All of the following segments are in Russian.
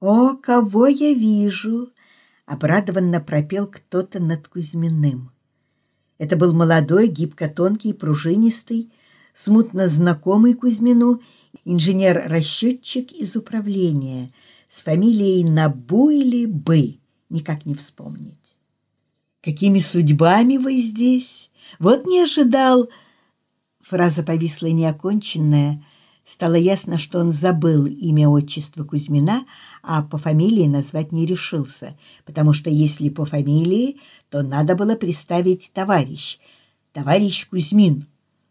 «О, кого я вижу!» — обрадованно пропел кто-то над Кузьминым. Это был молодой, гибко-тонкий, пружинистый, смутно знакомый Кузьмину инженер-расчетчик из управления с фамилией Набу или Бы, никак не вспомнить. «Какими судьбами вы здесь? Вот не ожидал...» Фраза повисла неоконченная. Стало ясно, что он забыл имя отчества Кузьмина, а по фамилии назвать не решился, потому что если по фамилии, то надо было представить товарищ, товарищ Кузьмин,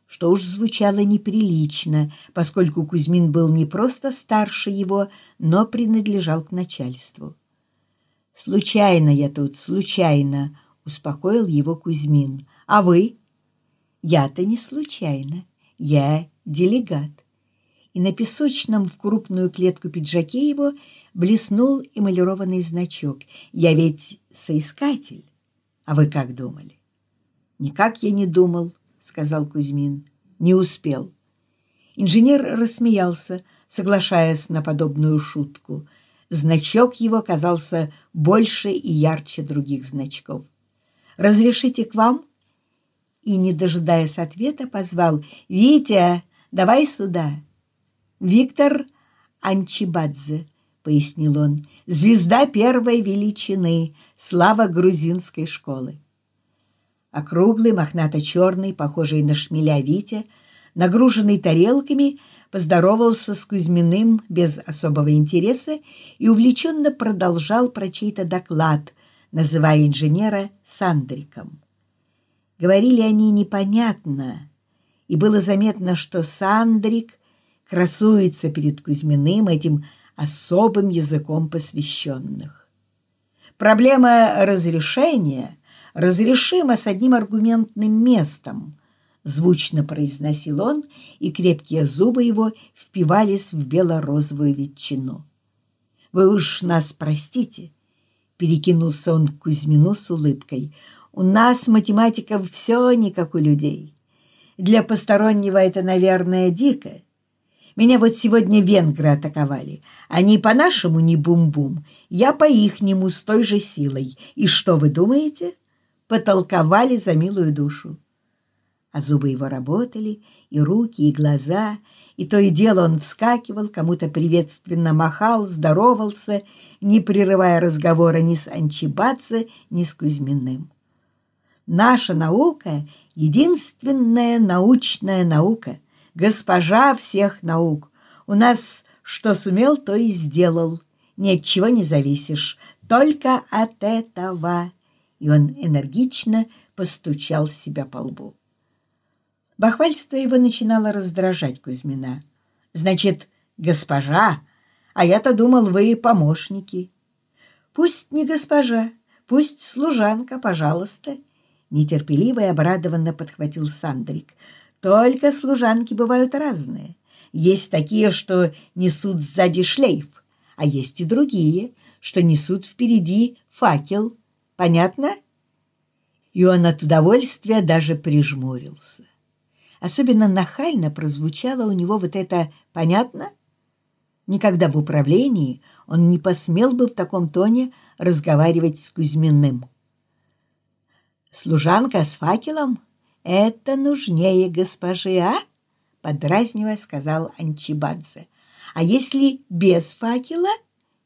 что уж звучало неприлично, поскольку Кузьмин был не просто старше его, но принадлежал к начальству. «Случайно я тут, случайно», — успокоил его Кузьмин. «А вы?» «Я-то не случайно. Я делегат». И на песочном в крупную клетку пиджаке его блеснул эмалированный значок. «Я ведь соискатель. А вы как думали?» «Никак я не думал», — сказал Кузьмин. «Не успел». Инженер рассмеялся, соглашаясь на подобную шутку. Значок его казался больше и ярче других значков. «Разрешите к вам?» И, не дожидаясь ответа, позвал «Витя, давай сюда!» «Виктор Анчибадзе», — пояснил он, — «звезда первой величины, слава грузинской школы». Округлый, мохнато-черный, похожий на шмеля Витя, нагруженный тарелками, поздоровался с Кузьминым без особого интереса и увлеченно продолжал про чей-то доклад, называя инженера Сандриком. Говорили они непонятно, и было заметно, что Сандрик красуется перед Кузьминым этим особым языком посвященных. Проблема разрешения разрешима с одним аргументным местом, звучно произносил он, и крепкие зубы его впивались в бело-розовую ветчину. «Вы уж нас простите», — перекинулся он к Кузьмину с улыбкой, — «у нас, математиков, все не как у людей. Для постороннего это, наверное, дико, меня вот сегодня венгры атаковали. Они по-нашему не бум-бум, я по-ихнему с той же силой. И что вы думаете? Потолковали за милую душу. А зубы его работали, и руки, и глаза, и то и дело он вскакивал, кому-то приветственно махал, здоровался, не прерывая разговора ни с Анчибадзе, ни с Кузьминым. Наша наука — единственная научная наука — госпожа всех наук. У нас что сумел, то и сделал. Ни от чего не зависишь, только от этого. И он энергично постучал себя по лбу. Бахвальство его начинало раздражать Кузьмина. «Значит, госпожа, а я-то думал, вы помощники». «Пусть не госпожа, пусть служанка, пожалуйста», — нетерпеливо и обрадованно подхватил Сандрик — только служанки бывают разные. Есть такие, что несут сзади шлейф, а есть и другие, что несут впереди факел. Понятно? И он от удовольствия даже прижмурился. Особенно нахально прозвучало у него вот это «понятно?» Никогда в управлении он не посмел бы в таком тоне разговаривать с Кузьминым. «Служанка с факелом? «Это нужнее госпожи, а?» — подразнивая сказал Анчибадзе. «А если без факела?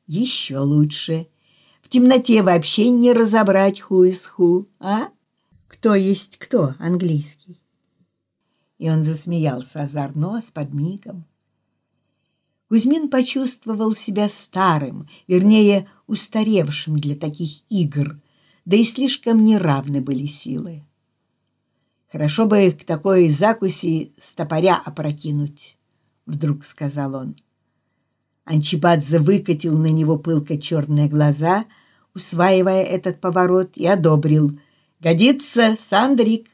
Еще лучше. В темноте вообще не разобрать ху из ху, а? Кто есть кто английский?» И он засмеялся озорно с подмигом. Кузьмин почувствовал себя старым, вернее, устаревшим для таких игр, да и слишком неравны были силы. Хорошо бы к такой закуси стопоря опрокинуть, — вдруг сказал он. Анчибадзе выкатил на него пылко черные глаза, усваивая этот поворот, и одобрил. «Годится, Сандрик!»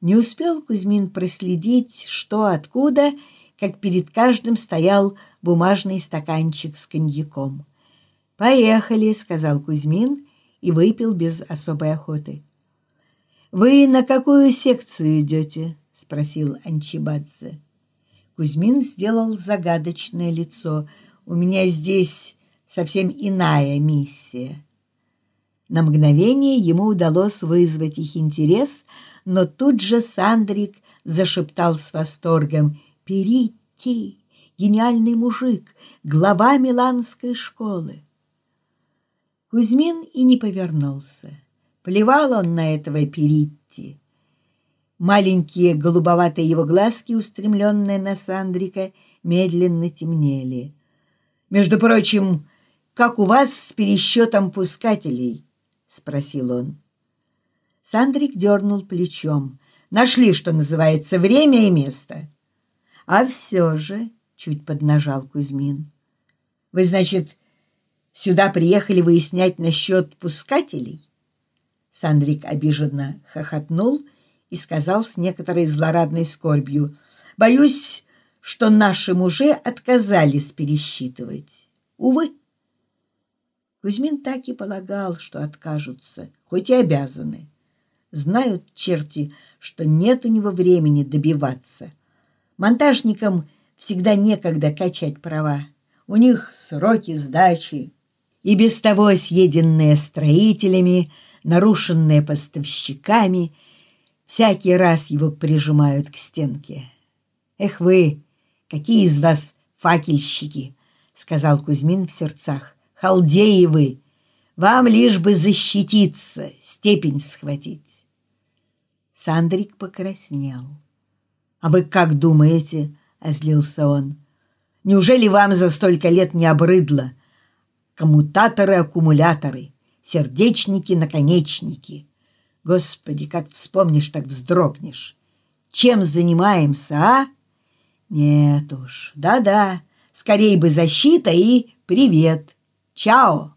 Не успел Кузьмин проследить, что откуда, как перед каждым стоял бумажный стаканчик с коньяком. «Поехали», — сказал Кузьмин и выпил без особой охоты. «Вы на какую секцию идете?» — спросил Анчибадзе. Кузьмин сделал загадочное лицо. «У меня здесь совсем иная миссия. На мгновение ему удалось вызвать их интерес, но тут же Сандрик зашептал с восторгом «Перейти! Гениальный мужик, глава Миланской школы!» Кузьмин и не повернулся. Плевал он на этого Перитти. Маленькие голубоватые его глазки, устремленные на Сандрика, медленно темнели. «Между прочим, как у вас с пересчетом пускателей?» — спросил он. Сандрик дернул плечом. «Нашли, что называется, время и место». «А все же...» — чуть поднажал Кузьмин. «Вы, значит, сюда приехали выяснять насчет пускателей?» Сандрик обиженно хохотнул и сказал с некоторой злорадной скорбью. «Боюсь, что наши мужи отказались пересчитывать. Увы». Кузьмин так и полагал, что откажутся, хоть и обязаны. Знают черти, что нет у него времени добиваться. Монтажникам всегда некогда качать права. У них сроки сдачи. И без того съеденные строителями, нарушенные поставщиками, всякий раз его прижимают к стенке. «Эх вы, какие из вас факельщики!» — сказал Кузьмин в сердцах халдеи вы, вам лишь бы защититься, степень схватить. Сандрик покраснел. — А вы как думаете? — озлился он. — Неужели вам за столько лет не обрыдло? Коммутаторы-аккумуляторы, сердечники-наконечники. Господи, как вспомнишь, так вздрогнешь. Чем занимаемся, а? Нет уж, да-да, скорее бы защита и привет. Чао!